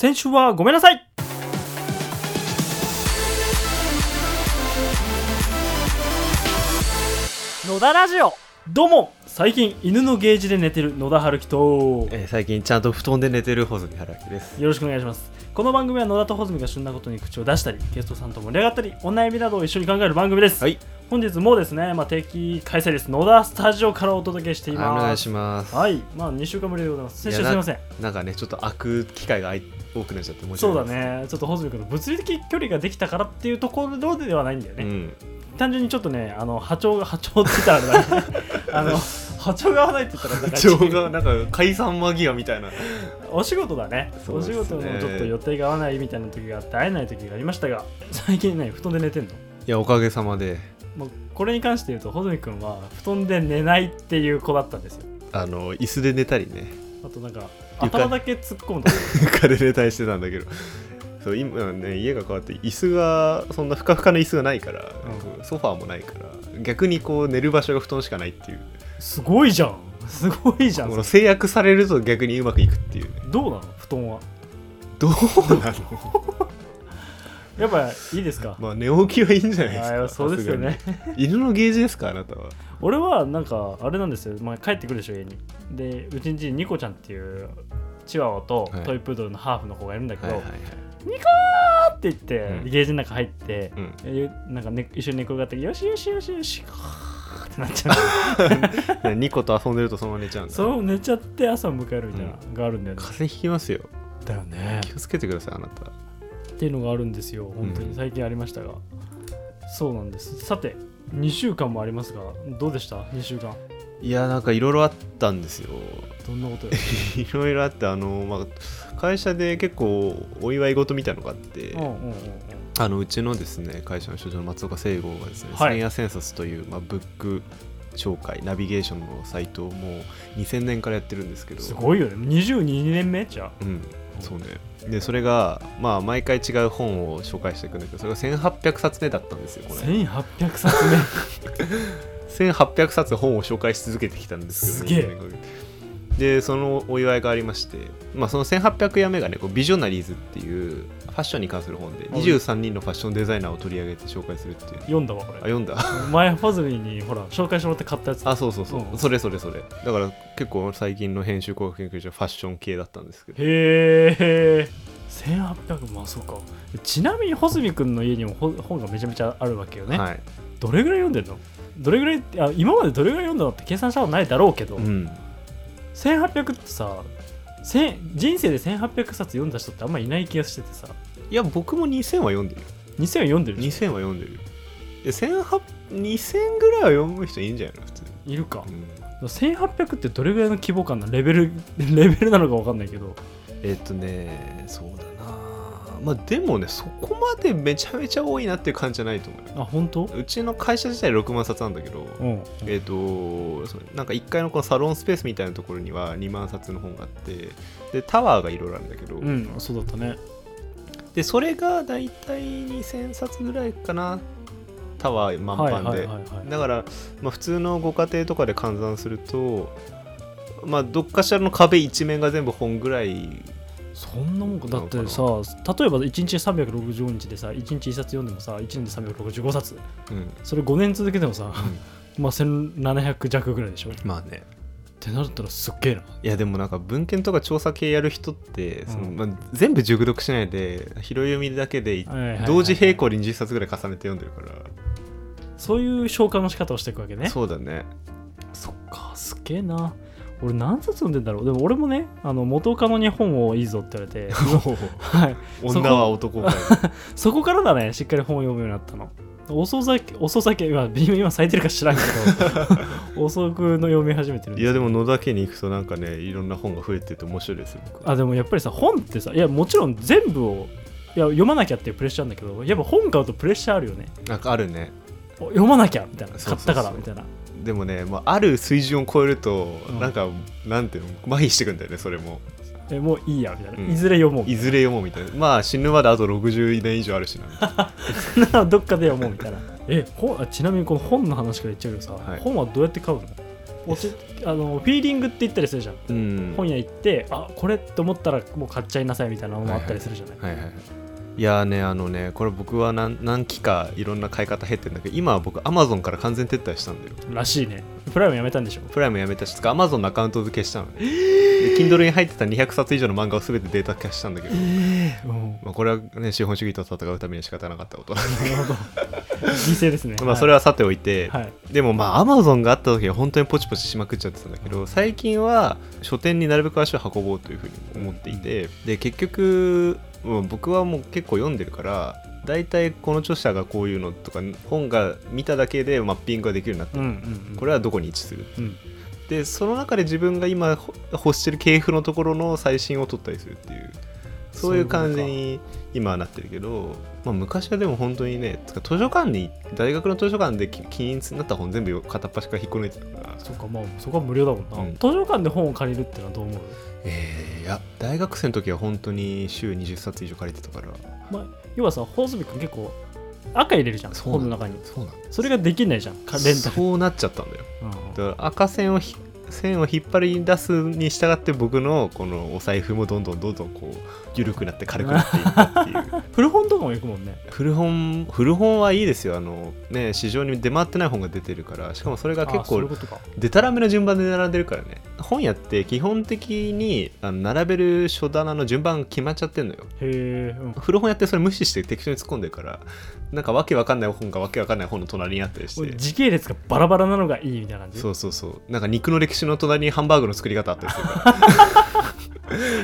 先週はごめんなさい。野田ラジオ。どうも最近犬のゲージで寝てる野田春樹と。えー最近ちゃんと布団で寝てる穂積春樹です。よろしくお願いします。この番組は野田と穂積が旬なことに口を出したりゲストさんと盛り上がったりお悩みなどを一緒に考える番組です、はい、本日もですね、まあ、定期開催です。野田スタジオからお届けしています。お願いします。はい。まあ2週間ぶりでございます。先週すみません。なんかね、ちょっと開く機会が多くなっちゃって申しそう訳ないだね。ちょっと穂積君の物理的距離ができたからっていうところではないんだよね、うん、単純にちょっとねあの波長が波長って言ったらあれだね。あの波長が合わないって言ったらなんか 情がなんか解散間際みたいな。お仕事だね。ね。仕事のちょっと予定が合わないみたいな時があって会えない時がありましたが最近ね布団で寝てんの？いや、おかげさまで、もうこれに関して言うと穂積君は布団で寝ないっていう子だったんですよ。あの椅子で寝たりね、あとなんか床。頭だけ突っ込むと 床で寝たりしてたんだけど。そう今ね家が変わって椅子がそんなふかふかの椅子がないから、うソファーもないから逆にこう寝る場所が布団しかないっていうすごいじゃん。すごいじゃん。この制約されると逆にうまくいくっていうね。どうなの？布団は。どうなの？やっぱいいですか、まあ寝起きはいいんじゃないですか？そうですよね。犬のゲージですかあなたは？俺はなんかあれなんですよ、まあ、帰ってくるでしょ家に。でうちんちにニコちゃんっていうチワワとはい。トイプードルのハーフの子がいるんだけど、はいはいはい。ニコーって言って、うん。ゲージの中入って、うん。えなんか、ね、一緒に寝転がってよしよしよしよしってなっちゃう。ねニコと遊んでるとそのまま寝ちゃうんだ。そう寝ちゃって朝迎えるみたいなのがあるんだよね、風邪ひきますよ。だよね。気をつけてくださいあなた。っていうのがあるんですよ。本当うん。に最近ありましたが、そうなんです。さて2週間もありますがどうでした？2週間。いやなんかいろいろあったんですよ。どんなことよ？いろいろあってあの、まあ、会社で結構お祝い事みたいのがあって、うんうんうんうんあのうちのですね会社の所長の松岡聖吾がですね、はい。千夜センサスという、まあ、ブック紹介ナビゲーションのサイトをもう2000年からやってるんですけど。すごいよね。22年目じゃあうん、そうね。で、それが、まあ、毎回違う本を紹介していくんだけど、それが1800冊目だったんですよ、これ。1800冊目。1800冊本を紹介し続けてきたんですけど、すげえ。20年かけてで、そのお祝いがありまして、まあ、その1800夜目がね、こうビジョナリーズっていうファッションに関する本で、はい23人のファッションデザイナーを取り上げて紹介するっていう。読んだわこあ、れ読んだ？前ファズミにほら紹介してもらって買ったやつあ、そうそうそう。うんそれそれそれ。だから結構最近の編集工学研究所はファッション系だったんですけど。へえ1800まあそうかちなみに穂積君の家にもほ本がめちゃめちゃあるわけよね、はい。どれぐらい読んでんの？どれぐらいあ今までどれぐらい読んだのって計算したことないだろうけど、うん。1800ってさ千人生で1800冊読んだ人ってあんまいない気がしててさいや、僕も2000は読んでるよ。2000は読んでるでし2000は読んでるよ。いや1800 2000ぐらいは読む人いいんじゃないの？普通いるか。うん。1800ってどれぐらいの規模感のレベル レベルなのか分かんないけど。えっとねそうだな。まあでもねそこまでめちゃめちゃ多いなっていう感じじゃないと思うよ。あ本当？うちの会社自体6万冊なんだけど、うん。えっ、とそうなんか1階のこのサロンスペースみたいなところには2万冊の本があってでタワーがいろいろあるんだけど、うんそうだったねでそれがだいたい2000冊ぐらいかな。タワー満はい帆でだから、まあ、普通のご家庭とかで換算するとまあどっかしらの壁一面が全部本ぐらいそんなもんか。だってさ例えば1日365日でさ1日1冊読んでもさ1年で365冊。うん、それ5年続けてもさ、まあ1700弱ぐらいでしょ。っまあねてなったらすっげえな。いやでもなんか文献とか調査系やる人って、そのうんまあ、全部熟読しないで拾い読みだけで同時並行で20冊ぐらい重ねて読んでるから、そういう消化の仕方をしていくわけね。そうだね。そっかすっげえな。俺何冊読んでんだろう。でも俺もねあの元カノに本をいいぞって言われて はい。女は男かい そこからだねしっかり本を読むようになったの遅咲き遅咲き今今咲いてるか知らんけど 遅くの読み始めてるいやでも野田家に行くとなんかねいろんな本が増えてて面白いですよ僕。あでもやっぱりさ本ってさいやもちろん全部をいや読まなきゃっていうプレッシャーなんだけどやっぱ本買うとプレッシャーあるよね。なんかあるね。お読まなきゃみたいな。買ったからみたいな。でもね、まあ、ある水準を超えると、うん。なんかなんていうの麻痺してくんだよねそれもえもういいやみたいな、うん。いずれ読もう。みいずれ読もうみたいな。まあ死ぬまであと60年以上あるしな。たいなどっかで読もうみたいな。え本あちなみにこの本の話から言っちゃうけどさ、はい。本はどうやって買うの？落ちあのフィーリングって言ったりするじゃん、うん。本屋行ってあこれって思ったらもう買っちゃいなさいみたいなのもあったりするじゃない、はいはいはいいやーねあのねこれ僕は何何期かいろんな買い方減ってんだけど今は僕アマゾンから完全撤退したんだよ。らしいね。プライムやめたんでしょ？プライムやめたしアマゾンのアカウント付けしたのね、で Kindle に入ってた200冊以上の漫画を全てデータ化したんだけど、うんまあ、これはね資本主義と戦うためには仕方なかったことなんだなるほど。犠牲ですね。まあそれはさておいて、はい。でもまあアマゾンがあった時は本当にポチポチしまくっちゃってたんだけど最近は書店になるべく足を運ぼうというふうに思っていてで結局もう僕はもう結構読んでるから大体この著者がこういうのとか本が見ただけでマッピングができるようになってうんる、うんうん。これはどこに位置する。うん。でその中で自分が今ほ欲してる系譜のところの最新を取ったりするっていうそういう感じに今はなってるけど、まあ、昔はでも本当にねつか図書館に大学の図書館で気気になった本全部片っ端から引っこ抜いてたから。そっかまあそこは無料だもんな、うん。図書館で本を借りるってのはどう思う？えーいや大学生の時は本当に週20冊以上借りてたから。まあ要はさホースビック結構赤入れるじゃん本の中に。そうなんだそれができないじゃんかレンそうなっちゃったんだよ。うん。だから赤線をひ線を引っ張り出すに従って僕のこのお財布もどんどんどんどんこう緩くなって軽くなっていったっていう古本とかも行くもんね古本古本はいいですよあのね市場に出回ってない本が出てるからしかもそれが結構でたらめの順番で並んでるからね本屋って基本的にあの並べる書棚の順番が決まっちゃってんのよへえ、うん古本屋ってそれ無視して適当に突っ込んでるからなんかわけわかんない本がわけわかんない本の隣にあったりして時系列がバラバラなのがいいみたいな感じそうそうそうなんか肉の歴史の隣にハンバーグの作り方あったりするから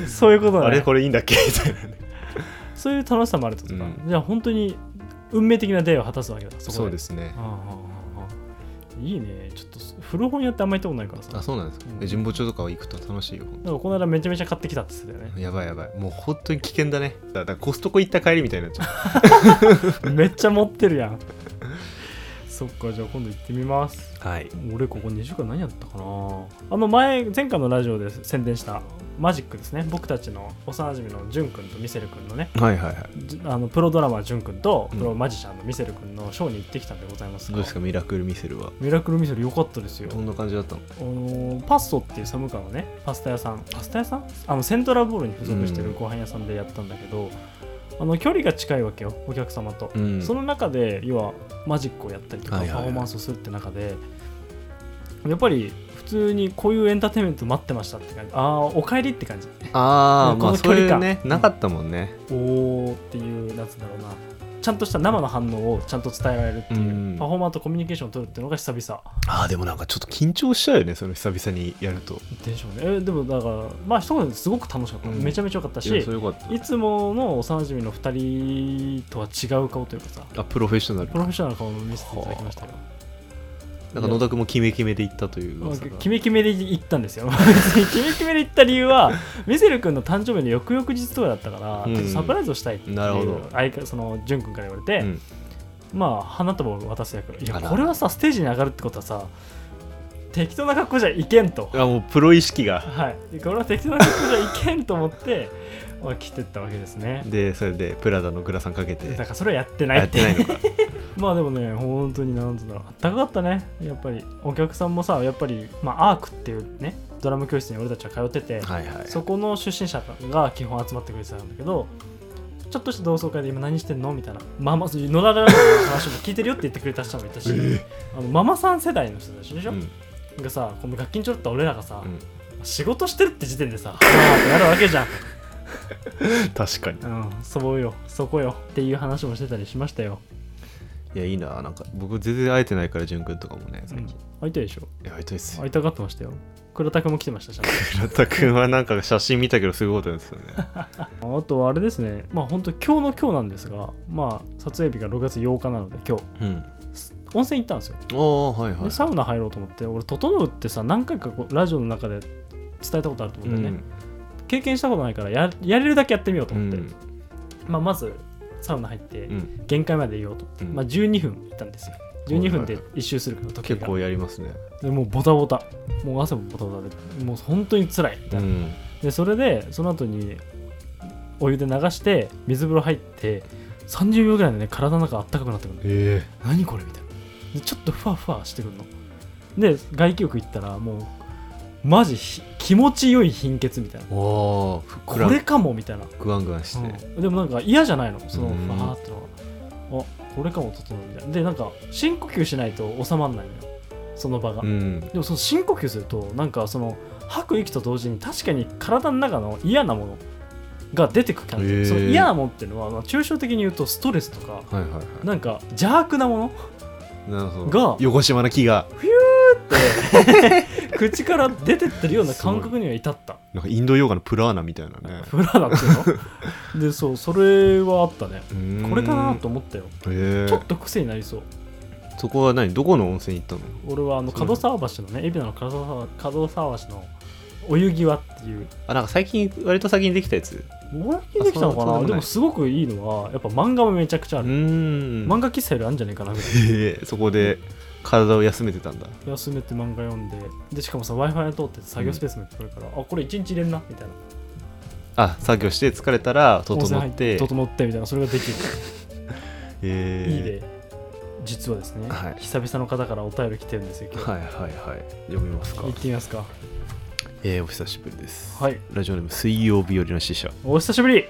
そういうことだね。あれこれいいんだっけ？みたいなね。そういう楽しさもあるとか、うん。じゃあ本当に運命的な出会いを果たすわけだそそうですね。いいね。ちょっと古本屋ってあんまり行ったことないからさ。あそうなんですか。うん。で神保町とかは行くと楽しいよなんかこの間めちゃめちゃ買ってきたって言ってたよね。やばいやばい。もう本当に危険だね。だだからコストコ行った帰りみたいになっちゃ めっちゃ持ってるやんそっかじゃあ今度行ってみます。うはい。俺ここ2週間何やったかな。あの前前回のラジオで宣伝したマジックですね。僕たちの幼馴染のジュン君とミセル君のね。はいはいはい。じあのプロドラマージュン君とうん。プロマジシャンのミセル君のショーに行ってきたんでございますがどうですか？ミラクルミセルは？ミラクルミセル良かったですよ。どんな感じだったの？あのパッソっていう寒川のねパスタ屋さん。パスタ屋さん？あのセントラルボールに付属してるご飯屋さんでやったんだけど、あの距離が近いわけよお客様と、うん。その中で要はマジックをやったりとかパフォーマンスをするって中で、やっぱり普通にこういうエンターテインメント待ってましたって感じ。ああお帰りって感じ。ああ この距離感。ねなかったもんね。おーっていうなんつうんだろうなちゃんとした生の反応をちゃんと伝えられるっていう、うん。パフォーマーとコミュニケーションを取るっていうのが久々。ああでもなんかちょっと緊張しちゃうよねその久々にやると。でしょうね。えでもだからまあ一言ですごく楽しかった、うん。めちゃめちゃ良かったしいつもの幼馴染の2人とは違う顔というかさあプロフェッショナル。プロフェッショナルな顔を見せていただきましたよなんか野田君もキメキメで行ったというキメキメで行ったんですよ。キメキメで行った理由は ミセル君の誕生日の翌々日とかだったから、うん。サプライズをしたいっていうなるほど。相方その潤君から言われて、うん。まあ花束を渡す役。いやこれはさステージに上がるってことはさ適当な格好じゃいけんと。あもうプロ意識が。はい。これは適当な格好じゃいけんと思って、まあ、着てったわけですね。でそれでプラダのグラサンかけて。だからそれはやってないやってないのか。まあでもね本当になんつうんだろう。あったかかったね。やっぱり。お客さんもさやっぱり、まあ、アークっていうねドラム教室に俺たちは通ってて、はいはい。そこの出身者が基本集まってくれてたんだけどちょっとした同窓会で今何してんのみたいな。ママ野田ラの話も聞いてるよって言ってくれた人もいたし、あのママさん世代の人たちでしょ、うん。がさこの楽器にちょろった俺らがさ、うん。仕事してるって時点でさはあってなるわけじゃん、確かに。うん、そうよそこよっていう話もしてたりしましたよ、いやいいななんか僕全然会えてないから潤君とかもねうん。最近、、会いたいでしょ？いや会いたいっすよ。会いたがってましたよ。倉田君も来てましたし倉田君はなんか写真見たけどすごいことですよね。あとはあれですね。まあ本当今日の今日なんですがまあ撮影日が6月8日なので今日。うん。温泉行ったんですよ。ああはいはい。でサウナ入ろうと思って俺「整う」ってさ何回かこうラジオの中で伝えたことあると思うんだよね、経験したことないからややれるだけやってみようと思って、うん。まあ、まずサウナ入ってうん。限界までいようと。思って、うん。まあ、12分行ったんですよ。12分で一周するから時結構やりますね。でもうボタボタ。もう汗もボタボタで。もう本当に辛い。みたいな、うん。でそれでその後にお湯で流して水風呂入って30秒ぐらいでね体の中あったかくなってくるの。え。何これ？みたいな。でちょっとふわふわしてくるの。で外気浴行ったらもうマジひ気持ちよい貧血みたいな。これかもみたいな、グワングワンして、うん。でもなんか嫌じゃないの？そのうん。バーってのがあこれかも整うみたいな。でなんか深呼吸しないと収まんないのよ。その場が、うん。でもその深呼吸するとなんかその吐く息と同時に確かに体の中の嫌なものが出てく感じ、その嫌なものっていうのは、まあ、抽象的に言うとストレスとかはいはいはなんか邪悪なものいなるほがど横島な木が 口から出てってるような感覚には至った。なんかインドヨガのプラーナみたいなね。フラだっていうの？でそうそれはあったね。これかなと思ったよ。ちょっと癖になりそう。そこは何？どこの温泉行ったの？俺はあの門沢橋のね海老名の門沢門沢橋のお湯際っていう。あなんか最近割と先にできたやつ？俺にできたのかな？でもない。でもすごくいいのはやっぱ漫画もめちゃくちゃある、ん。漫画喫茶よりあるんじゃないかなぐらい。そこで体を休めてたんだ。休めて漫画読んででしかもさ w i f i 通ってて作業スペースもいっぱいあるから、あこれ1日入れんなみたいな。あ作業して疲れたら整って。整ってみたいなそれができる。へえ。いいで実はですね、はい。久々の方からお便り来てるんですよ今日、はいはいはい。読みますか。行ってみますか。えー、お久しぶりです。はい。ラジオネーム水曜日よりの使者。お久しぶり。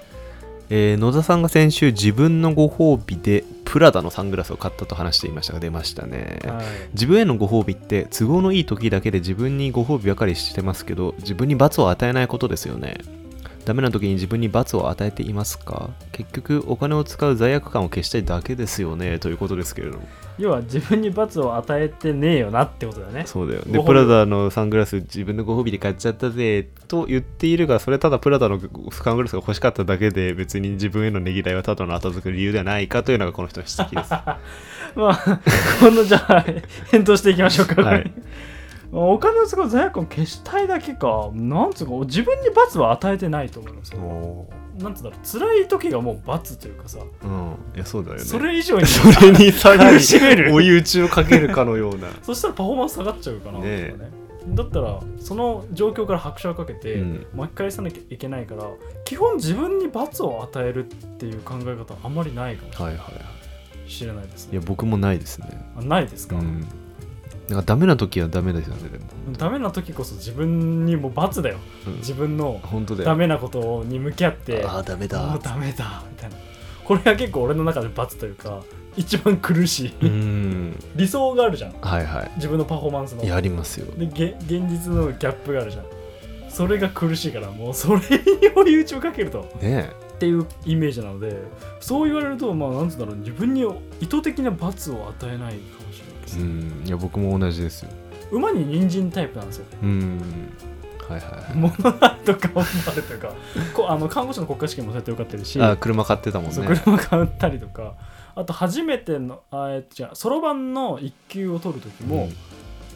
えー野田さんが先週自分のご褒美でプラダのサングラスを買ったと話していましたが出ましたね、はい。自分へのご褒美って都合のいい時だけで自分にご褒美ばかりしてますけど自分に罰を与えないことですよねダメな時に自分に罰を与えていますか？結局お金を使う罪悪感を消したいだけですよね？ということですけれども。要は自分に罰を与えてねえよなってことだよね。そうだよ。でプラダのサングラス自分のご褒美で買っちゃったぜ。と言っているがそれただプラダのサングラスが欲しかっただけで別に自分へのねぎらいはただの後付けの理由ではないかというのがこの人の指摘です。まあこのじゃあ 返答していきましょうか、はいお金を使う罪悪感を消したいだけか。なんつうか自分に罰は与えてないと思います。なんつうんだろう辛い時がもう罰というかさ、ーうん。いやそうだよね。それ以上に それにさらに苦しめる追い打ちをかけるかのような。そしたらパフォーマンス下がっちゃうかな、ねだったらその状況から拍車をかけて、うん。巻き返さなきゃいけないから基本自分に罰を与えるっていう考え方はあんまりないかもはいはいはい。しれないですいねや僕もないですね。あないですか、うんなんかダメな時はダメですよねでも、ダメな時こそ自分にもう罰だよ。うん。自分の本当だよ。ダメなことに向き合ってああダメだ。もうダメだみたいな。これが結構俺の中で罰というか一番苦しい、うん。理想があるじゃん。はいは自分のパフォーマンスの。いやりますよ。でげ現実のギャップがあるじゃん。それが苦しいからもうそれに追い打ちをかけると。ねっていうイメージなのでそう言われるとまあなんつうんだろう。自分に意図的な罰を与えないですうね、ん。いや僕も同じですよ。馬に人参タイプなんですようん。はいはいはい。物なんとか頑張るとかこあの看護師の国家試験もそうやって受かってるしあ車買ってたもんね。車買ったりとかあと初めてのあえじゃそろばんの1級を取る時も、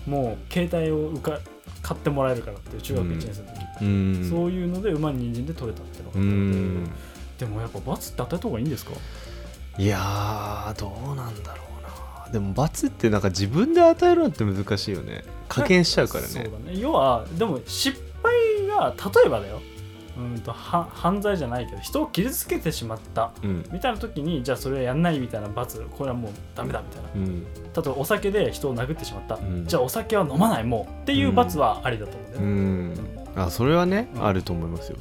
もう携帯を受か買ってもらえるからっていう中学1年生の時、うん。そういうので馬に人参で取れたっていうのがうあったのでん。でもやっぱ罰って与えた方がいいんですか？いやーどうなんだろう。なでも罰ってなんか自分で与えるのって難しいよね。加減しちゃうからそうねだね。要はでも失敗が例えばだよ。うんとは犯罪じゃないけど人を傷つけてしまったうん。みたいな時にじゃあそれはやんないみたいな罰これはもうダメだみたいな。うん。例えばお酒で人を殴ってしまった、ん。じゃあお酒は飲まないもうっていう罰はありだと思うんだうん。あそれはね、うん。あると思いますよ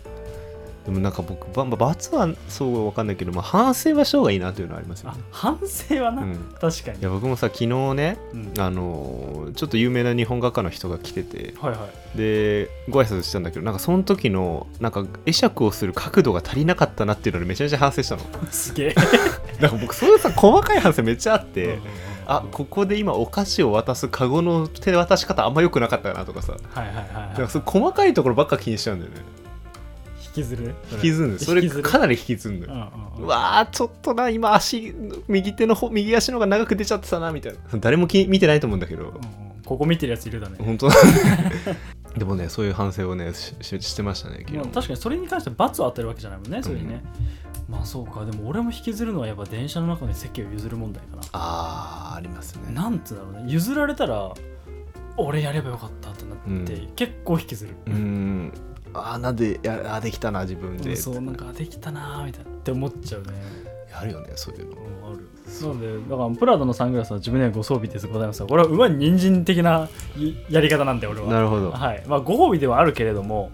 でもなんか僕ばまあ罰はそうわかんないけど、まあ、反省はした方がいいなというのはありますよあね、反省はな、うん、確かに。いや僕もさ昨日ねうん。あのーちょっと有名な日本画家の人が来ててはいはい。でご挨拶したんだけどなんかその時のなんか会釈をする角度が足りなかったなっていうのでめちゃめちゃ反省したの。すげえ。なんか僕そういうさ細かい反省めっちゃあって、あここで今お菓子を渡すカゴの手渡し方あんま良くなかったなとかさ。はいはいはい細かいところばっか気にしちゃうんだよね引きずる？ね引きずる。のそれかなり引きずるのよ。うんうんううんわーちょっとな今足右手の方右足の方が長く出ちゃってたなみたいな。誰もき見てないと思うんだけど。うんうん。ここ見てるやついるだね、本当。でもねそういう反省をねしししてましたね確かにそれに関して罰を与えるわけじゃないもんねそれにね、まあそうか。でも俺も引きずるのはやっぱ電車の中で席を譲る問題かな。あーありますね。なんつうんだろうね。譲られたら俺やればよかったってなって、うん。結構引きずる、うーんあーなんでやあーできたな自分で。そうなんかできたなーみたいなって思っちゃうね。あるよねそういうの。ある。なのでだからプラドのサングラスは自分ではご装備ですございますがこれは馬に人参的ないやり方なんで俺は。なるほど。はい。まあご褒美ではあるけれども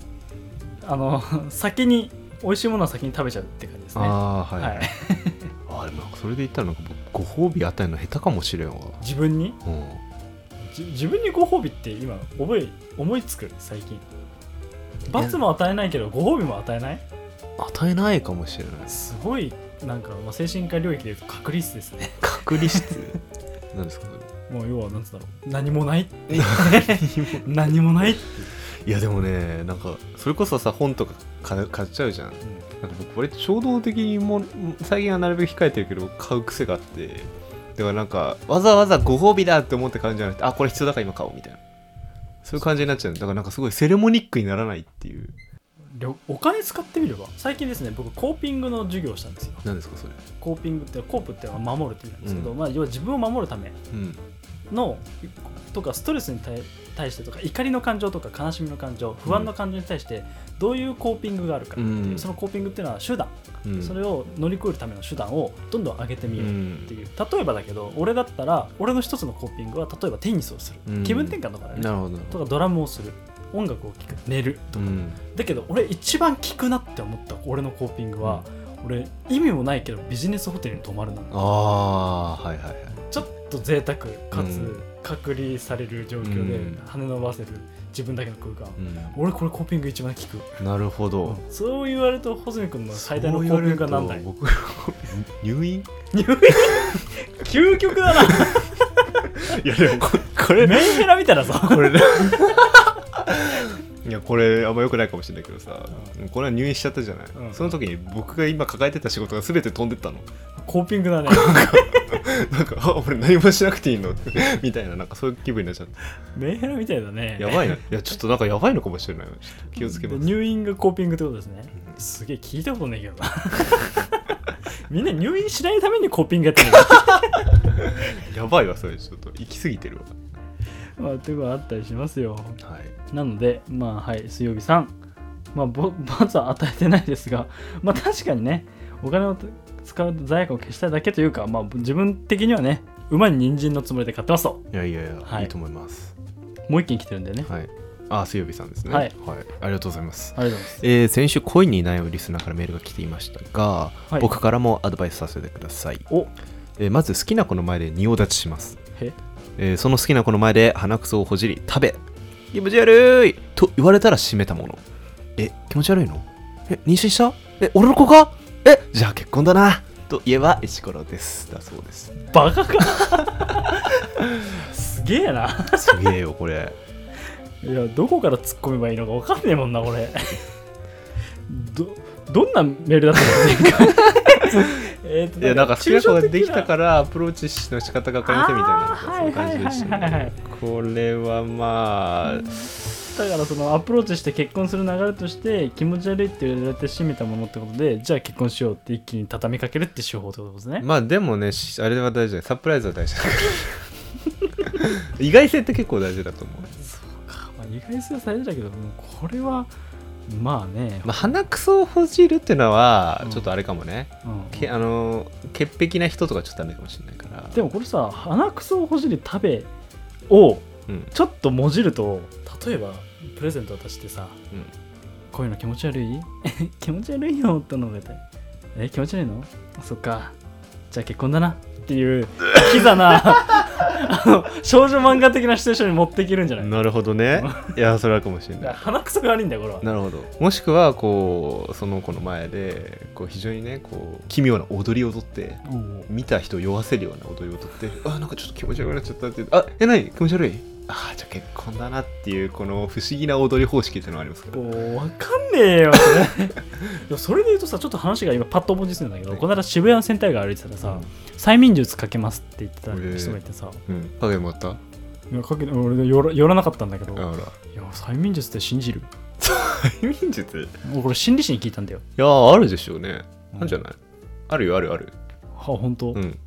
あの 先に美味しいものは先に食べちゃうって感じですね。ああはい、はい、あでもそれで言ったらなんか僕ご褒美与えるの下手かもしれんわ。自分に？うん。じ自分にご褒美って今覚え思いつく？最近罰も与えないけどご褒美も与えない？与えないかもしれない。すごいなんか、まあ、精神科領域でいうと隔離室ですね。隔離室？なんですかもう要はなんつうんだろう何もない何も。ないいやでもねなんかそれこそさ本とか買買っちゃうじゃん。なんか僕割と衝動的にも最近はなるべく控えてるけど買う癖があって。だからなんかわざわざご褒美だって思って買うんじゃなくてあこれ必要だから今買おうみたいなそういう感じになっちゃう。だからなんかすごいセレモニックにならないっていう。お金使ってみれば。最近ですね僕コーピングの授業をしたんですよ。何ですかそれ？コーピングってコープっていうのは守るって意味なんですけど、うん。まあ、要は自分を守るためうん。のとかストレスに対対してとか怒りの感情とか悲しみの感情不安の感情に対してどういうコーピングがあるかっていう、うん。そのコーピングっていうのは手段、うん。それを乗り越えるための手段をどんどん上げてみよううんっていう、例えばだけど俺だったら俺の一つのコーピングは例えばテニスをする、うん。気分転換とかだね。なるほど。とかドラムをする。音楽を聴く。寝るとか、うん。だけど俺一番効くなって思った俺のコーピングは、俺意味もないけどビジネスホテルに泊まるなの。ああーはいはいはい。ちょっと贅沢かうん。つ隔離される状況でうん。羽伸ばせる自分だけの空間、う俺これコーピング一番効く、んなるほど、そう言われると穂積君の最大のコーピングが何だい？僕入院？入院？究極だな。いやでもここれメンヘラみたいなさ。これねいやこれあんま良くないかもしれないけどさ、これは入院しちゃったじゃない、うん。その時に僕が今抱えてた仕事が全て飛んでったのコーピングだね。なんかあ俺何もしなくていいの？みたいななんかそういう気分になっちゃった。メンヘラみたいだね。やばいないやちょっとなんかやばいのかもしれない。気をつけます。で入院がコーピングってことですね。うん。すげえ聞いたことないけどな。みんな入院しないためにコーピングやってる やばいわそれ。ちょっと行き過ぎてるわ。まあっていうことがあったりしますよ。はい。なのでまあはい水曜日さん。まあぼ罰は与えてないですが。まあ確かにねお金を使う罪悪を消したいだけというかまあ自分的にはね馬に人参のつもりで買ってますと。いやいやいや、はい。い、いと思います。もう一件来てるんでね、はい。あ水曜日さんですね。はい、ありがとうございます。ありがとうございます。えー先週恋に悩むリスナーからメールが来ていましたが、はい。僕からもアドバイスさせてください、お。えーまず好きな子の前で仁王立ちします、へ。えーその好きな子の前で鼻くそをほじり食べ。気持ち悪い。と言われたら閉めたもの。え気持ち悪いの？え妊娠した？え俺の子か？えじゃあ結婚だな。と言えば石ころです。だそうです。バカか。すげえな。すげえよこれ。いやどこから突っ込めばいいのか分かんねえもんなこれ。どどんなメールだったの？え いやなんか好きな子ができたらからアプローチの仕方が分かりませんみたいなそういう感じでしたね。これはまあだからそのアプローチして結婚する流れとして気持ち悪いって言われて締めたものってことでじゃあ結婚しようって一気に畳みかけるって手法ってことですね、まあでもねしあれは大事だよ。サプライズは大事だ 意外性って結構大事だと思う、まあ、意外性は大事だけどもうこれはまあね、まあ、鼻くそをほじるっていうのはうん。ちょっとあれかもね、うん。けあの潔癖な人とかちょっとダメかもしれないから。でもこれさ鼻くそをほじり食べをうん。ちょっともじると例えばプレゼント渡してさうん。こういうの気持ち悪い？気持ち悪いよってのがえ気持ち悪いの？そっか。じゃあ結婚だな。っていうキザな あの少女漫画的なシチュエーションに持っていけるんじゃない？なるほどね。いやそれはかもしれない。鼻くそが悪いんだよこれは。なるほど。もしくはこうその子の前でこう非常にねこう奇妙な踊りを踊って見た人を酔わせるような踊りを踊ってあなんかちょっと気持ち悪くなっちゃったってあえ何？気持ち悪い？あじゃあ結婚だなっていうこの不思議な踊り方式っていうのがありますか？らもう分かんねえよそれ。でもそれで言うとさちょっと話が今パッと思いついたんだけど、はい。この間渋谷のセンター街歩いてたらさ、催眠術かけますって言ってた人がいてさ、うん。影もあった？あいやかけ俺寄ら寄らなかったんだけど。いら。や催眠術って信じる？催眠術？俺これ心理師に聞いたんだよ。いやあるでしょうね。うん。あるんじゃない？あるよあるある。は本当、うん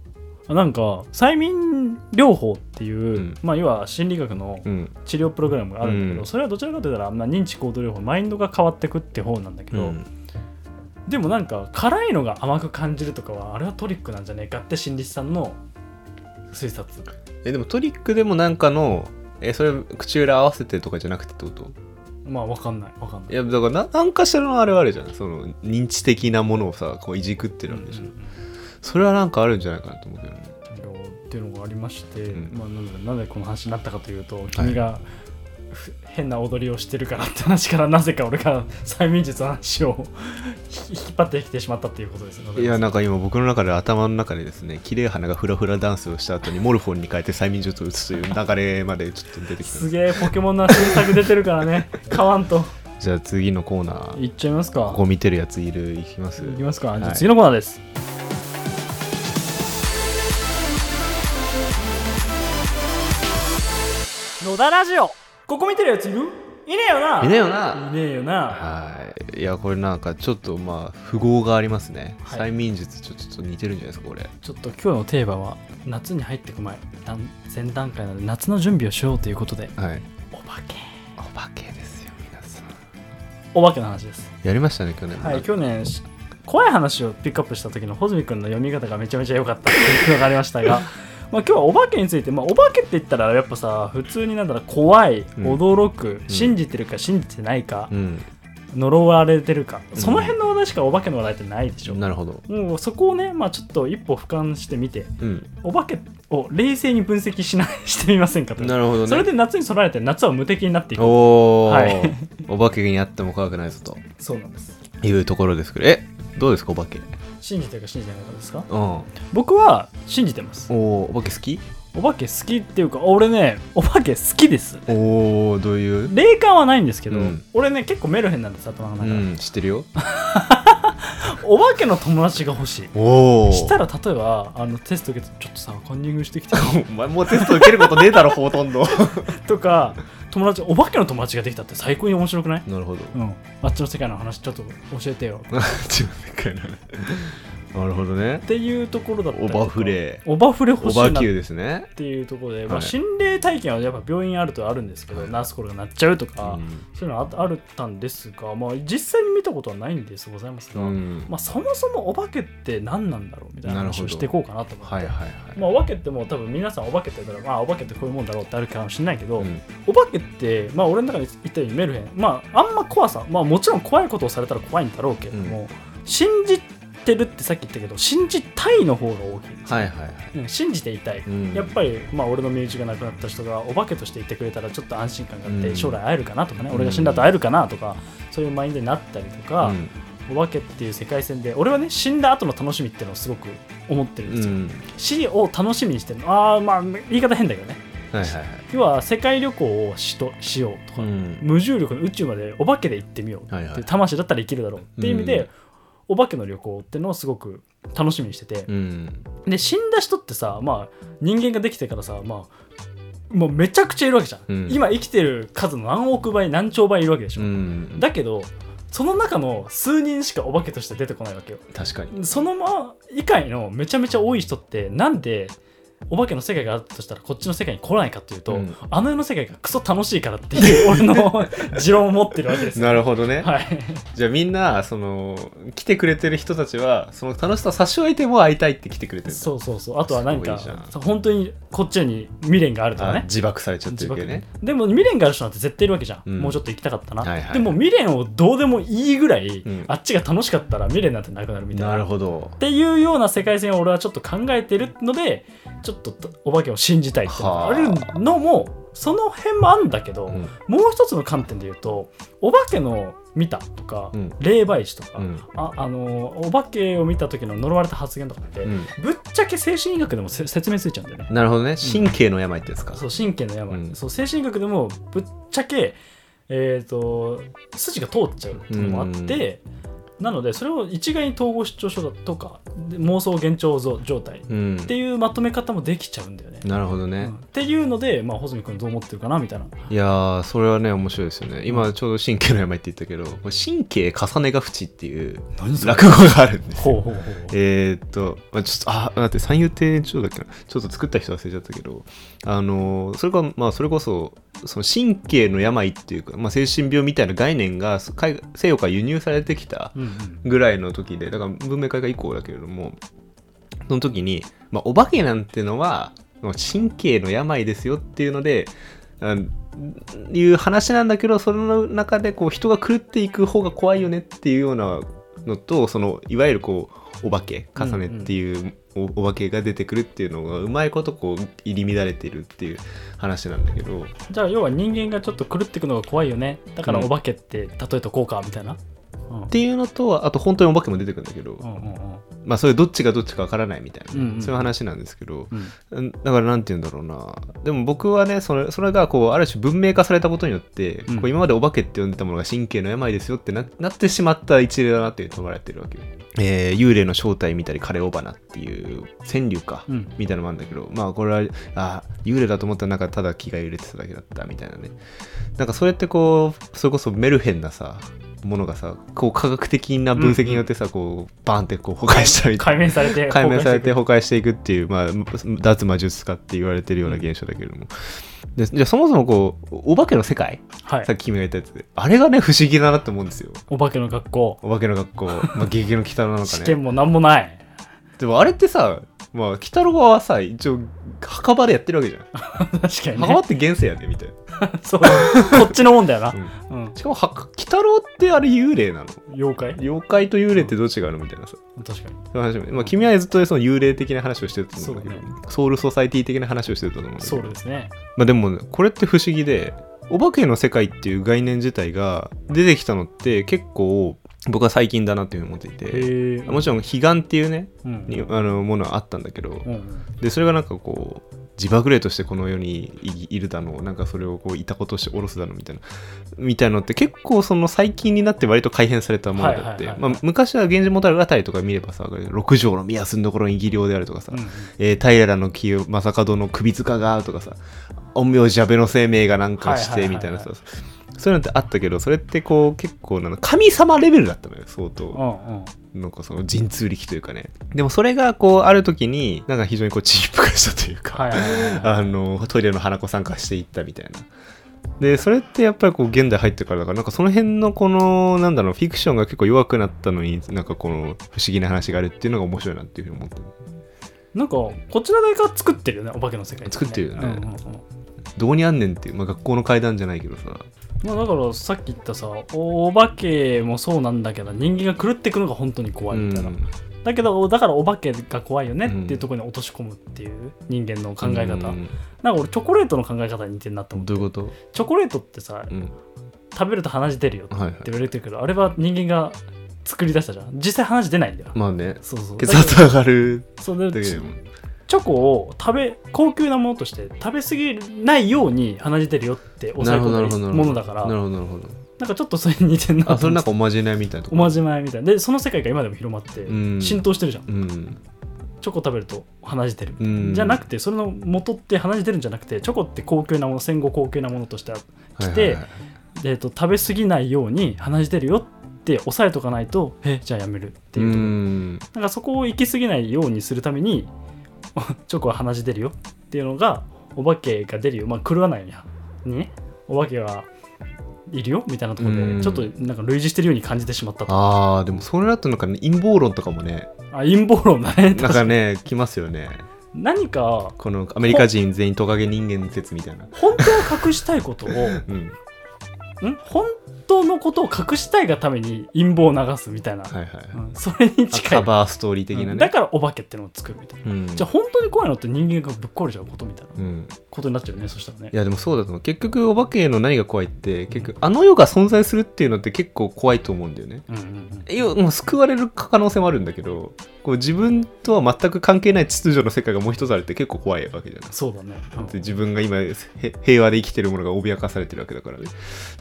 なんか催眠療法っていう、うん。まあ要は心理学のうん。治療プログラムがあるんだけど、うん。それはどちらかというと、まあ、認知行動療法マインドが変わってくって方なんだけど、うん。でもなんか辛いのが甘く感じるとかはあれはトリックなんじゃねえかって心理師さんの推察。えでもトリックでもなんかのえそれ口裏合わせてとかじゃなくてってこと？まあわかんないわかんない。いやだからな何かしらのあれはあるじゃん。その認知的なものをさこういじくってるわけでしょ、うんうんうんそれはなんかあるんじゃないかなと思うけどね。っていうのがありまして、うん。まあ、なんでなんでこの話になったかというと君が、ふ変な踊りをしてるからって話からなぜか俺が 催眠術の話を引っ張ってきてしまったっていうことですね。いやなんか今僕の中で頭の中でですね綺麗花がフラフラダンスをした後にモルフォンに変えて催眠術を打つという流れまでちょっと出てきたす。げえポケモンの新作出てるからね。買わんと。じゃあ次のコーナー。いっちゃいますか。ここ見てるやついる？いきます？いきますか、じゃはい。あ次のコーナーです野田ラジオ。ここ見てるやついるいねえよな。いねえよな。いねえよな。はい。いやこれなんかちょっとまあ符号がありますね、はい。催眠術ちょちょっと似てるんじゃないですかこれ。ちょっと今日のテーマは夏に入っていく前。段前段階なので夏の準備をしようということで。はい。お化け。お化けですよ皆さん。お化けの話です。やりましたね去年も。はい去年し怖い話をピックアップした時の穂積君の読み方がめちゃめちゃ良かったっていうのがありましたが まあ今日はお化けについて、まあ、お化けって言ったらやっぱさ普通になんだろう怖いうん。驚く、信じてるか信じてないかう、ん。呪われてるかうん。その辺の話題しかお化けの話題ってないでしょ、なるほど。もうそこをね、まあ、ちょっと一歩俯瞰してみてうん。お化けを冷静に分析しない してみませんかと。なるほどね。それで夏に備えて夏は無敵になっていく。おお、はい。お化けにあっても怖くないぞと。そうなんです。いうところですけど。えどうですかお化け？信じてるか信じてないかですか？うん。僕は信じてます。おおお化け好き？お化け好きっていうか俺ねお化け好きです。おおどういう？霊感はないんですけど、うん。俺ね結構メルヘンなんです頭の中。うで、ん知ってるよ お化けの友達が欲しい。おおしたら例えばあのテスト受けてちょっとさカンニングしてきて お前もうテスト受けることねえだろほとんど。とか友達お化けの友達ができたって最高に面白くない？なるほど。うん。あっちの世界の話ちょっと教えてよ。自分でかいななるほどね。っていうところだったりとか。オバフレ。オバフレ欲オしいなですねていうところで、まあ、はい。心霊体験はやっぱ病院あるとあるんですけど、はい。ナースコールが鳴っちゃうとか、うん。そういうのはああったんですが、まあ、実際に見たことはないんですございますが、うん。まあ、そもそもお化けって何なんだろうみたいな話をしていこうかなと思って、はいはいはい。まあ、お化けってもう多分皆さんお化けって言ったら、まあ、お化けってこういうもんだろうってあるかもしれないけど、うん。お化けって、まあ、俺の中で言ったようにメルヘン、まあ、あんま怖さ、まあ、もちろん怖いことをされたら怖いんだろうけれども、信じてるってさっき言ったけど信じたいの方が大きいんですよ。はいはいはい。うん信じていたい、うん。やっぱり、まあ、俺の身内が亡くなった人がお化けとしていてくれたらちょっと安心感があって、うん。将来会えるかなとかね、うん。俺が死んだ後会えるかなとかそういうマインドになったりとか、うん。お化けっていう世界線で俺はね死んだ後の楽しみっていうのをすごく思ってるんですよ、うん。死を楽しみにしてるああまあ言い方変だけどね。はいはいはい。要は世界旅行をしとしようとか、うん。無重力の宇宙までお化けで行ってみようはいはい。魂だったら生きるだろうっていう意味で、うんお化けの旅行ってのをすごく楽しみにしてて、うん。で死んだ人ってさまあ人間ができてからさまあもうめちゃくちゃいるわけじゃん、うん。今生きてる数の何億倍何兆倍いるわけでしょ、うん。だけどその中の数人しかお化けとして出てこないわけよ。確かに。そのま以外のめちゃめちゃ多い人ってなんでお化けの世界があったとしたらこっちの世界に来ないかっていうと、うん。あの世の世界がクソ楽しいからっていう 俺の持論を持ってるわけですよ。なるほどね。はい。じゃあみんなその来てくれてる人たちはその楽しさを差し置いても会いたいって来てくれてるそうそうそう。あとは何かすごいじゃん。そう本当にこっちに未練があるとかあね自爆されちゃってるけどね。でも未練がある人なんて絶対いるわけじゃん、うん。もうちょっと行きたかったな、はいはい。でも未練をどうでもいいぐらい、ん。あっちが楽しかったら未練なんてなくなるみたいな。なるほど。っていうような世界線を俺はちょっと考えてるのでちょっとお化けを信じたいってあ。るのもその辺もあるんだけど、うん。もう一つの観点で言うとお化けの見たとか、うん。霊媒師とか、うん。ああのお化けを見た時の呪われた発言とかって、うん。ぶっちゃけ精神医学でもせ説明ついちゃうんだよね。なるほどね。神経の病ってやつか。そう神経の病、うん。そう精神医学でもぶっちゃけ、えー、と筋が通っちゃうっていうのもあって、なのでそれを一概に統合失調症だとかで妄想幻聴状状態うん。っていうまとめ方もできちゃうんだよね。なるほどね、うん。っていうので、まあ、穂積君どう思ってるかなみたいな。いやーそれはね面白いですよね。今ちょうど神経の病って言ったけど神経重ねが淵っていう何落語があるんですよ。ほうほうほう。えーっと、まあ、ちょっと、あ、待って、三遊亭長だっけな？ちょっと作った人忘れちゃったけど、あのーそれか、まあ、それこそ、その神経の病っていうか、まあ、精神病みたいな概念が海西洋から輸入されてきたぐらいの時でだから文明開化以降だけれどもその時に、まあ、お化けなんてのはまあ神経の病ですよっていうのであいう話なんだけどその中でこう人が狂っていく方が怖いよねっていうようなのとそのいわゆるこうお化け重ねっていうおお化けが出てくるっていうのがうまいことこう入り乱れてるっていう話なんだけど。じゃあ要は人間がちょっと狂っていくのが怖いよね。だからうん。お化けって例えとこうかみたいな、うんっていうのとあと本当にお化けも出てくるんだけど、うんうんうん。まあそれどっちがどっちかわからないみたいなね、うんうん。そういう話なんですけど、うん。うんだからなんて言うんだろうな。でも僕はねそれそれがこうある種文明化されたことによって、うん。こう今までお化けって呼んでたものが神経の病ですよってななってしまった一例だなっていう捉えられてるわけよ、えー幽霊の正体見たり枯れ尾花っていう川柳か、うん。みたいなのもあるんだけどまあこれはあ幽霊だと思ったらなんかただ気が揺れてただけだったみたいなね。なんかそれってこうそれこそメルヘンなさものがさこう科学的な分析によってさ、こうバーンってこう崩壊したみたいな。解明されて解明されて崩崩壊していくっていう、まあ、脱魔術家って言われてるような現象だけれども、でじゃあそもそもこうお化けの世界、はい。さっき君が言ったやつ。であれがね不思議だなって思うんですよ。お化けの学校お化けの学校、まあ、ゲの鬼太郎なのかね。試験もなんもない。でもあれってさまあ鬼太郎はさ一応墓場でやってるわけじゃん。確かに墓場ねって現世やでみたいな、そうこっちのもんだよな、うん。うん、しかも墓鬼太郎ってあれ幽霊なの。妖怪？妖怪と幽霊ってどっちがあるみたいなさ。確かに。まあ、君はずっとその幽霊的な話をしてると思うんだけど。そうソウルソサイティ的な話をしてると思うんだけど。ソウルですね。まあでもねこれって不思議でお化けの世界っていう概念自体が出てきたのって結構僕は最近だなっていうふうに思っていて。もちろん彼岸っていうねうん。にあのものはあったんだけど。うんうん。でそれがなんかこう自爆霊としてこの世にいいるだのなんかそれをこういたことして下ろすだのみたいなみたいなのって結構その最近になって割と改変されたものであってはいはいはい。はいまあ昔は源氏物語あたりとか見ればさ六条の宮住のところに技量であるとかさ、うんうん。えー平の清正門の首塚がとかさ陰陽師安倍の生命がなんかしはいはいはいはい。てみたいなさそういうのってあったけどそれってこう結構なの神様レベルだったのよ相当。うんうんなんかその神通力というかね。でもそれがこうある時になんか非常にこう陳腐化したというか、あのトイレの花子さん化していったみたいな。でそれってやっぱりこう現代入ってからだからなんかその辺のこのなんだろうフィクションが結構弱くなったのになんかこの不思議な話があるっていうのが面白いなっていうふうに思った。なんかこちら側が作ってるよねお化けの世界、作ってるよね。うんうんうん。どうにあんねんっていう、まあ、学校の階段じゃないけどさまあ、だからさっき言ったさおお化けもそうなんだけど人間が狂っていくのが本当に怖いみたいな、うん。だけどだからお化けが怖いよねっていうところに落とし込むっていう人間の考え方、うん。なんか俺チョコレートの考え方に似てるなと思って。どういうこと、チョコレートってさうん。食べると鼻血出るよってはいはい、言われてる。けど、あれは人間が作り出したじゃん。実際鼻血出ないんだよ、まあね。そうそう。血圧上がるそうでチョコを食べ高級なものとして食べ過ぎないように鼻血出るよって抑え込むものだから。なるほどなるほどなんかちょっとそれに似てるなあそれなんかおまじないみたいなおまじないみたいなでその世界が今でも広まってうん。浸透してるじゃん、うん。チョコ食べると鼻血出る、うん。じゃなくてそれの元って鼻血出るんじゃなくてチョコって高級なもの戦後高級なものとしてはいはいはい。えー、と食べ過ぎないように鼻血出るよって抑えとかないとえじゃあやめるっていうとこ。ろん。なんかそこを行き過ぎないようにするためにチョコは鼻血出るよっていうのがお化けが出るよ。まあ狂わないようにね。お化けがいるよみたいなところうん。でちょっとなんか類似してるように感じてしまったと。ああでもそれだとなんかね陰謀論とかもね。あ陰謀論だね。なんかね来ますよね。何かこのアメリカ人全員トカゲ人間説みたいな。本当は隠したいことを うん？ん本当のことを隠したいがために陰謀を流すみたいな、はいはいうん。それにあ近い。カバーストーリー的なね。うん。だからお化けってのを作るみたいな、うん。じゃあ本当に怖いのって人間がぶっ壊れちゃうことみたいな。うん。ことになっちゃうよねそしたらね。いやでもそうだと思う。結局お化けの何が怖いって結局あの世が存在するっていうのって結構怖いと思うんだよね。うんうんうん。いやもう救われる可能性もあるんだけどこう自分とは全く関係ない秩序の世界がもう一つあるって結構怖いわけじゃない。そうだね、うん。で自分が今へ平和で生きてるものが脅かされてるわけだから。ね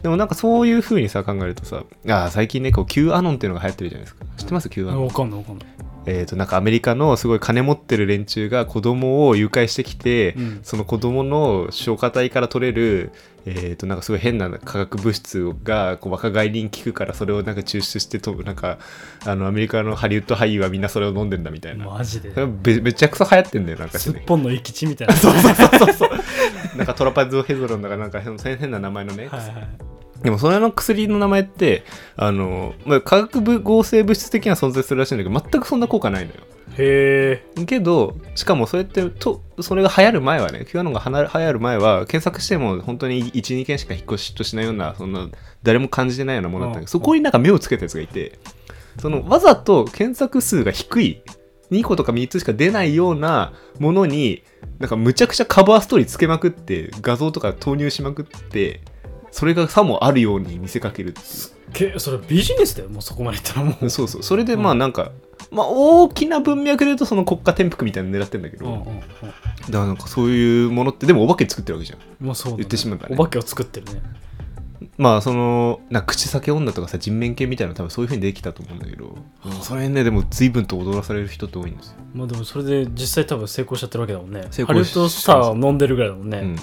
でもなんかそういう風にさ考えるとさあー最近ねこう Q アノンっていうのが流行ってるじゃないですか。知ってます？Q アノン。わかんないわかんない。えー、となんかアメリカのすごい金持ってる連中が子供を誘拐してきて、うん。その子供の消化体から取れる、えー、となんかすごい変な化学物質がこう若返りに効くからそれをなんか抽出してとなんかあのアメリカのハリウッド俳優はみんなそれを飲んでんだみたいな、マジで。めめちゃくちゃ流行ってんだよなんか。すっねぽんの生き地みたいな。そうそうそうそう。なんかトラパズオヘゾロンだからなんか変変な名前のね、はいはいでもそれの薬の名前ってあの、まあ、化学物合成物質的には存在するらしいんだけど全くそんな効果ないのよ。へえ。けどしかもそれってとそれが流行る前はねキュアノンが流行る前は検索しても本当に12件しか引っ越しとしないようなそんな誰も感じてないようなものだった。けど、うん。そこになんか目をつけたやつがいてそのわざと検索数が低い2個とか3つしか出ないようなものになんかむちゃくちゃカバーストーリーつけまくって画像とか投入しまくってそれがさもあるように見せかけるっていう。けそれビジネスだよもうそこまでいったらもう。そうそう。それでまあなんか、まあ大きな文脈で言うとその国家転覆みたいなの狙ってんだけど、うんうんうん。だからなんかそういうものってでもお化け作ってるわけじゃん。まあそうだね。言ってしまえばね。お化けを作ってるね。まあそのな口裂け女とかさ人面犬みたいなの多分そういうふうにできたと思うんだけど、それねでも随分と踊らされる人って多いんですよ、まあでもそれで実際多分成功しちゃってるわけだもんね。成功しハリウッドスターを飲んでるぐらいだもんね、うん、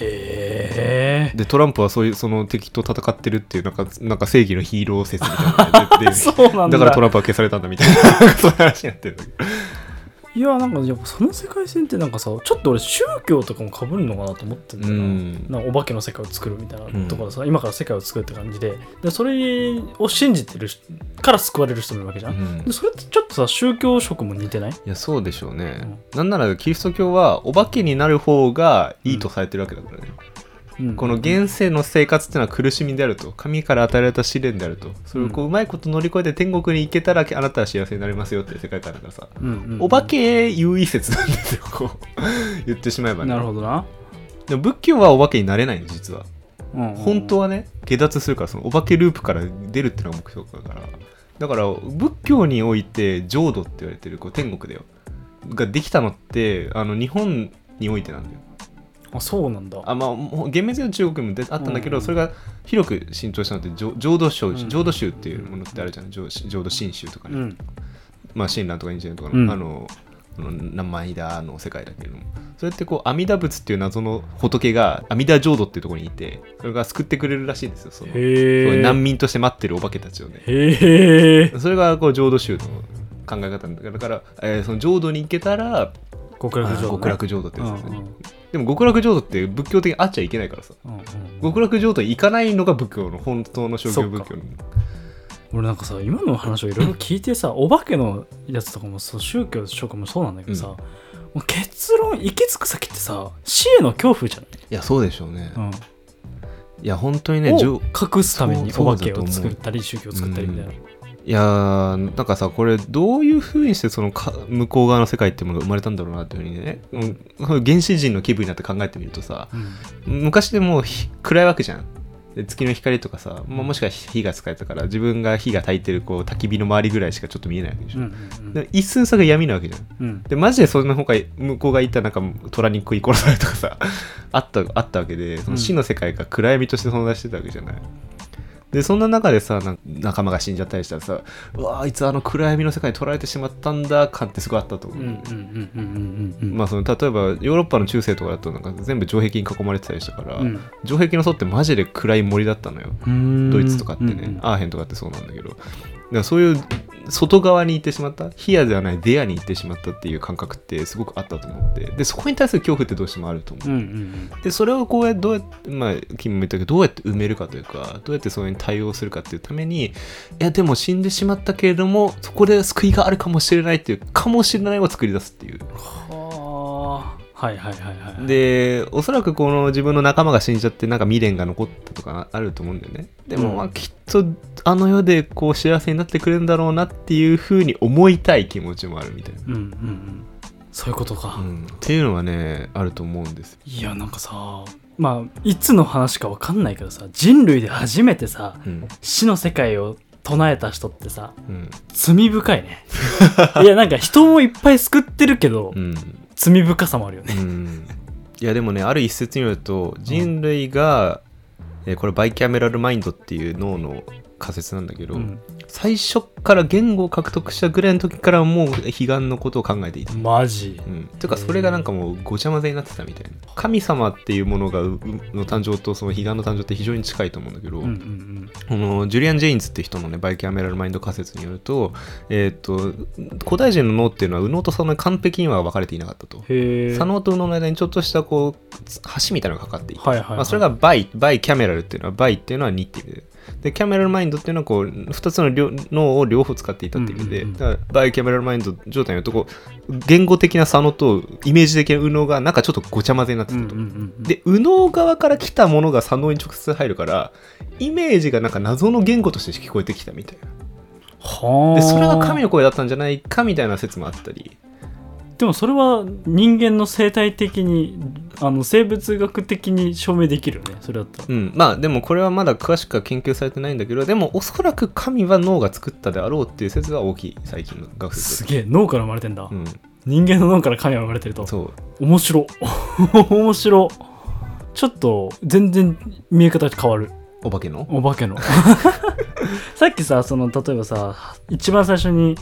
へえでトランプはそういうその敵と戦ってるっていうなんかなんか正義のヒーロー説みたいなのが出て そうなんだ。だからトランプは消されたんだみたいな そういう話になってるんだけどいやなんかやっぱその世界線ってなんかさちょっと俺宗教とかも被るのかなと思ってんだよな,、うん。なんかお化けの世界を作るみたいなところさ、今から世界を作るって感じで。でそれを信じてる人から救われる人もいるわけじゃん、うん。でそれってちょっとさ宗教色も似てない？いやそうでしょうね、なんならキリスト教はお化けになる方がいいとされてるわけだからね、うんこの現世の生活っていうのは苦しみであると。神から与えられた試練であると。それをこううまいこと乗り越えて天国に行けたらあなたは幸せになりますよっていう世界観だからさ、うんうんうん。お化け優位説なんですよこう。言ってしまえばね。なるほどな、でも仏教はお化けになれないんです実は。うんうんうん。本当はね下脱するからそのお化けループから出るっていうのが目標だから。だから仏教において浄土って言われてるこう天国だよ。ができたのってあの日本においてなんだよあそうなんだ。あまあもう厳密には中国にもであったんだけど、うん。それが広く浸透したのって浄浄土宗、ん。浄土宗っていうものってあるじゃん。浄浄土真宗とかね、うん。まあ親鸞とか印伝とかの、うん。あの名前だの世界だけれど。もそれってこう阿弥陀仏っていう謎の仏が阿弥陀浄土っていうところにいてそれが救ってくれるらしいんですよ。その難民として待ってるお化けたちをね。それがこう浄土宗の考え方なんだからだから、えーその浄土に行けたら極楽浄土、ね、極楽浄土ってやつですね、うんうん。でも極楽浄土って仏教的にあっちゃいけないからさ。うんうん極楽浄土に行かないのが仏教の本当の商業仏教。の俺なんかさ今の話をいろいろ聞いてさ、お化けのやつとかもそう宗教とかもそうなんだけどさ、うん。結論行き着く先ってさ死への恐怖じゃない、いやそうでしょうね、うん。いや本当にね隠すためにお化けを作ったり宗教を作ったりみたいな、いやーなんかさこれどういうふうにしてそのか向こう側の世界っていうものが生まれたんだろうなっていうふうにね、うん、原始人の気分になって考えてみるとさうん。昔でも暗いわけじゃん。で月の光とかさ、まあ、もしくは火が使えたから自分が火が焚いてるこう焚き火の周りぐらいしかちょっと見えないわけでしょ、うんうんで一寸差が闇なわけじゃん。うん。でマジでそのほか向こうがいたなんか虎に食い殺されるとかさあったあったわけでその死の世界が暗闇として存在してたわけじゃない、でそんな中でさ仲間が死んじゃったりしたらさうわあいつあの暗闇の世界に取られてしまったんだ感ってすごいあったと思う、うんうんうんうんうんうんまあその例えばヨーロッパの中世とかだとなんか全部城壁に囲まれてたりしたから、うん。城壁の外ってマジで暗い森だったのよ。うん。ドイツとかってね、アーヘンとかってそうなんだけどらそういう外側に行ってしまったヒアではないデアに行ってしまったっていう感覚ってすごくあったと思ってでそこに対する恐怖ってどうしてもあると思う、うんうんでそれをこうやってどうやってまあ君も言ったけどどうやって埋めるかというかどうやってそれに対応するかっていうためにいやでも死んでしまったけれどもそこで救いがあるかもしれないっていうかもしれないを作り出すっていう。はあはいはいはいはいでおそらくこの自分の仲間が死んじゃってなんか未練が残ったとかあると思うんだよね。でもうん。まあきっとあの世でこう幸せになってくれるんだろうなっていうふうに思いたい気持ちもあるみたいな、うんうんうん。そういうことか、うん、っていうのはねあると思うんですいやなんかさまあいつの話か分かんないけどさ人類で初めてさうん。死の世界を唱えた人ってさうん。罪深いね。いやなんか人もいっぱい救ってるけど、うん罪深さもあるよね。うん。いやでもねある一説によると人類が、えーこれ bicameral mind っていう脳の仮説なんだけど、うん。最初から言語を獲得したぐらいの時からもう彼岸のことを考えていた。マジ？うん、ていうかそれがなんかもうごちゃ混ぜになってたみたいな。神様っていうものがううの誕生とその彼岸の誕生って非常に近いと思うんだけど、うんうんこのジュリアン・ジェインズって人のね bicameral mind 仮説によると,、えーっと古代人の脳っていうのは右脳と左脳に完璧には分かれていなかったと。左脳と右脳の間にちょっとしたこう橋みたいなのがかかっていて、はいはいはい。まあ、それが bi bicameral っていうのは bi っていうのは2っていうでで cameral mind っていうのはこう2つの両脳を両方使っていたっていう意味で、うんうんうん。だから bicameral mind 状態のとこう言語的な左脳とイメージ的な右脳がなんかちょっとごちゃ混ぜになってたと。うんうんうんで右脳側から来たものが左脳に直接入るからイメージがなんか謎の言語として聞こえてきたみたいな。はあ。でそれが神の声だったんじゃないかみたいな説もあったりでもそれは人間の生態的にあの生物学的に証明できるよねそれだったらうん。まあでもこれはまだ詳しくは研究されてないんだけどでもおそらく神は脳が作ったであろうっていう説は大きい最近の学す説げえ脳から生まれてんだ、うん。人間の脳から神が生まれてると。そう。面白。面白。ちょっと全然見え方変わる。お化けの？お化けの。さっきさその例えばさ一番最初に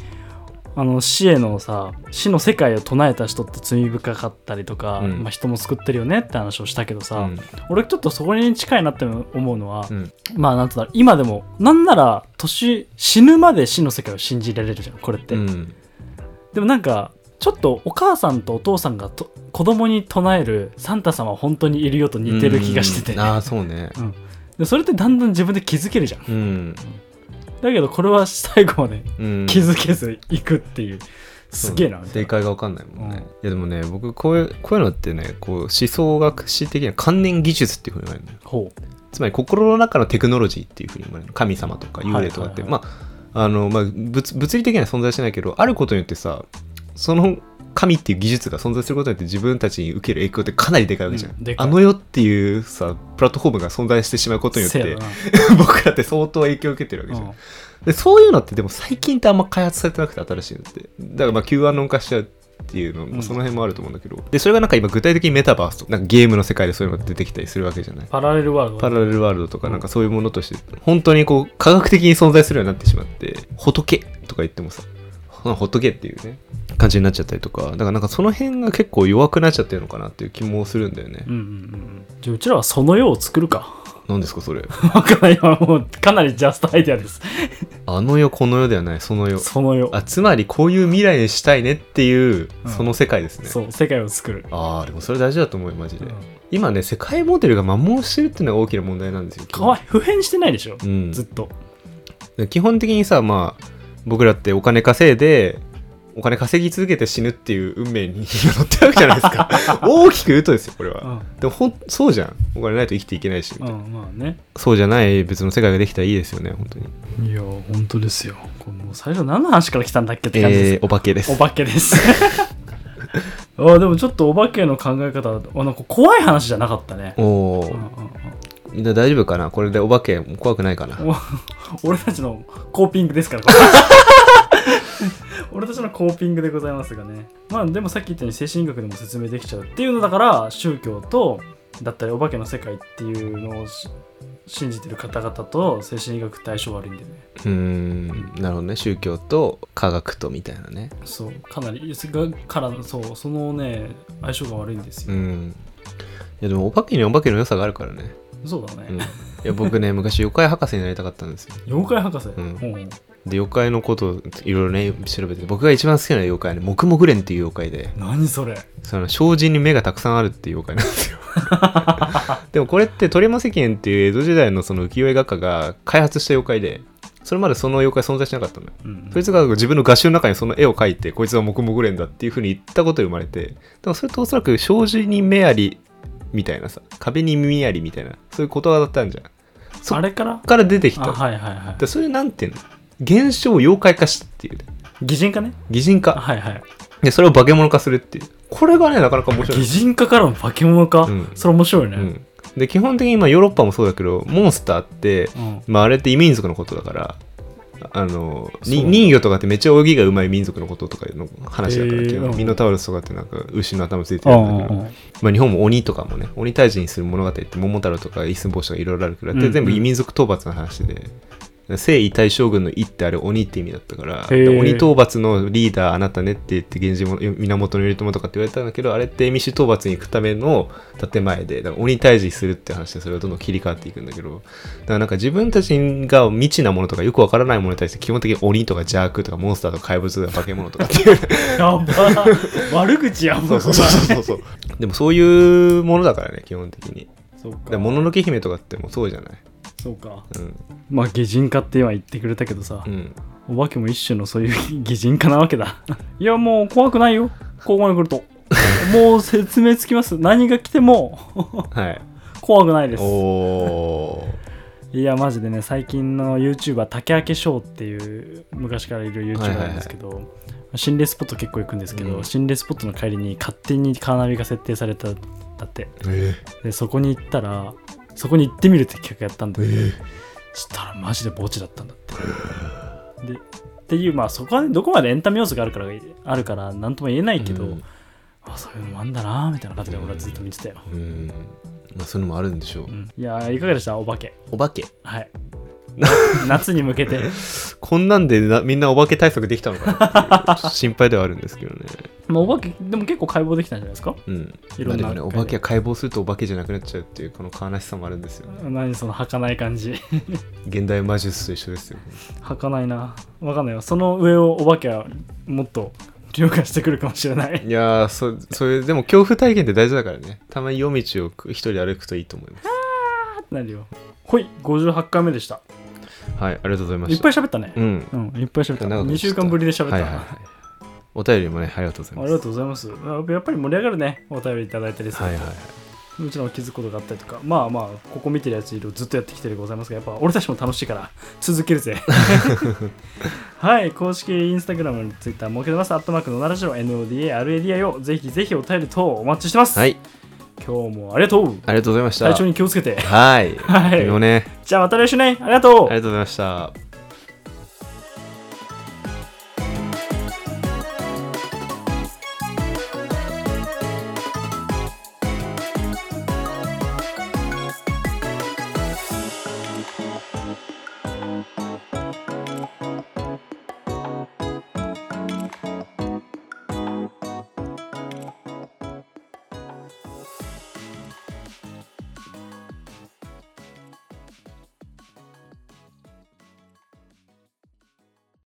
あの死へのさ死の世界を唱えた人って罪深かったりとか、うん。まあ、人も救ってるよねって話をしたけどさ、うん。俺ちょっとそこに近いなって思うのは、うん。まあなんつうんだ今でもなんなら年死ぬまで死の世界を信じられるじゃんこれって、うん。でもなんかちょっとお母さんとお父さんがと子供に唱えるサンタさんは本当にいるよと似てる気がしてて、うん。ああそうね。でそれってだんだん自分で気づけるじゃん。うん、だけどこれは最後までうん、気づけず行くっていう、すげえな正解が分かんないもんね、うん。いやでもね僕こういうこういうのってねこう思想学史的な観念技術っていうふうに言われるのよ。ほつまり心の中のテクノロジーっていうふうに言われるの。神様とか幽霊とかって、はいはい。まああのまあ物物理的には存在しないけどあることによってさその神っていう技術が存在することによって自分たちに受ける影響ってかなりでかいわけじゃん、うんあの世っていうさプラットフォームが存在してしまうことによって 僕らって相当影響を受けてるわけじゃん、うん。でそういうのってでも最近ってあんま開発されてなくて新しいのって。だからまあ Q アノン化しちゃうっていうのもその辺もあると思うんだけど、でそれがなんか今具体的にメタバースとかなんかゲームの世界でそういうのが出てきたりするわけじゃない。パラレルワールド。パラレルワールドとかなんかそういうものとして本当にこう科学的に存在するようになってしまって仏とか言ってもさ ほ仏っていうね感じになっちゃったりとか。だからなんかその辺が結構弱くなっちゃってるのかなっていう気もするんだよね、うんうんうんじゃあうちらはその世を作るか。何ですかそれ。わかんない。今もうかなりジャストアイデアです。あの世この世ではない。その世。その世。あつまりこういう未来にしたいねっていううん。その世界ですね、そう世界を作る、ああでもそれ大事だと思うよマジで、うん。今ね世界モデルが摩耗してるっていうのが大きな問題なんですよかわい。普遍してないでしょ、うん。ずっと。で基本的にさまあ僕らってお金稼いでお金稼ぎ続けて死ぬっていう運命に乗ってるわけじゃないですか。大きく言うとですよこれは、うん。でもほんそうじゃん。お金ないと生きていけないし、うんまあね。そうじゃない別の世界ができたらいいですよね本当に。いや本当ですよ。これもう最初何の話から来たんだっけって感じです、えー、お化けです。お化けです。あでもちょっとお化けの考え方あなんか怖い話じゃなかったね、おおー。うんうんうんみんな大丈夫かな？これでお化け怖くないかな？お俺たちのコーピングですから。俺たちのコーピングでございますがね。まあでもさっき言ったように精神医学でも説明できちゃうっていうのだから宗教とだったりお化けの世界っていうのをし信じてる方々と精神医学って相性悪いんでね。うーんなるほどね。宗教と科学とみたいなね。そうかなりがからそうそのね相性が悪いんですよ、うん。いやでもお化けにお化けの良さがあるからね、そうだね、うん、いや僕ね昔妖怪博士になりたかったんですよ。妖怪博士、うん。で妖怪のことをいろいろね調べて僕が一番好きな妖怪はねモクモクレンっていう妖怪で。何それ？その障子に目がたくさんあるっていう妖怪なんですよ。でもこれって鳥山石燕っていう江戸時代のその浮世絵画家が開発した妖怪でそれまでその妖怪存在しなかったのよ。うんそいつが自分の画集の中にその絵を描いてこいつはモクモクレンだっていうふうに言ったことで生まれて。でもそれっておそらく障子に目ありみたいなさ壁に耳ありみたいなそういう言葉だったんじゃん。そっあれから？から出てきた。あはいはいはい。でそれなんていうの？現象を妖怪化したっていうね。擬人化ね？擬人化。あはいはい。でそれを化け物化するっていう。これがねなかなか面白い。擬人化からの化け物化、うん。それ面白いね、うん、で基本的に今ヨーロッパもそうだけどモンスターって、うん。まあ、あれって異民族のことだからあの人魚とかってめっちゃ泳ぎがうまい民族のこととかの話だから、へー。うんミノタウロスとかってなんか牛の頭ついてるんだけど、まあ、日本も鬼とかもね鬼退治にする物語って桃太郎とか一寸法師とかいろいろあるくらうんうん。全部異民族討伐の話で征夷大将軍の「夷」ってあれ鬼って意味だったから鬼討伐のリーダーあなたねって言って源氏も源頼朝とかって言われたんだけどあれって蝦夷討伐に行くための建前でだから鬼退治するって話でそれをどんどん切り替わっていくんだけどだからなんか自分たちが未知なものとかよくわからないものに対して基本的に鬼とか邪悪とかモンスターとか怪物とか化け物とかっていう。やば。悪口やんそうそうそうそうそう。でもそういうものだからね基本的に。そうか。でもののけ姫とかってもうそうじゃない？そうか。うん。まあ擬人化って今言ってくれたけどさう、ん。お化けも一種のそういう擬人化なわけだ。いやもう怖くないよ。ここまで来ると。もう説明つきます。何が来てもはい。怖くないです。おー。いやマジでね最近の YouTuber 竹明翔っていう昔からいる YouTuber なんですけど、心霊スポット結構行くんですけど、うん。心霊スポットの帰りに勝手にカーナビが設定されたんだって。えでそこに行ったらそこに行ってみるって企画やったんだけど、え。そしたらマジで墓地だったんだって。でっていうまあそこはねどこまでエンタメ要素があるからあるから何とも言えないけど、うん。あそういうのもあんだなみたいな感じで俺はずっと見てたよ、うん。まあそういうのもあるんでしょう、うん。いやいかがでした？お化け。お化け。はい 夏に向けて。こんなんでなみんなお化け対策できたのかな心配ではあるんですけどね。まあ、お化けでも結構解剖できたんじゃないですか？うん。いろんな。ねお化けは解剖するとお化けじゃなくなっちゃうっていうこの悲しさもあるんですよね。何その儚い感じ。現代魔術と一緒ですよ儚いな。わかんないよその上をお化けはもっと凌駕してくるかもしれない。いやーそそれでも恐怖体験って大事だからね。たまに夜道を一人歩くといいと思います。なるよ。ほい58回目でしたはいありがとうございまいっしたぱい喋ったね。うん。うんいっぱい喋った。長く2週間ぶりで喋った、はいはいはい。お便りもねありがとうございます。ありがとうございます。あやっぱり盛り上がるね。お便りいただいたりすると、はいはいはい。もちろん気づくことがあったりとか。まあまあここ見てるやついるずっとやってきてるでございますがやっぱ俺たちも楽しいから 続けるぜ。はい公式インスタグラムツイッター設けてます。アットマークのならしろ NODARADI をぜひぜひお便り等お待ちしてます、はい今日もありがとう。ありがとうございました。体調に気をつけて。はい。はい。君もね。じゃあまた来週ね。ありがとう。ありがとうございました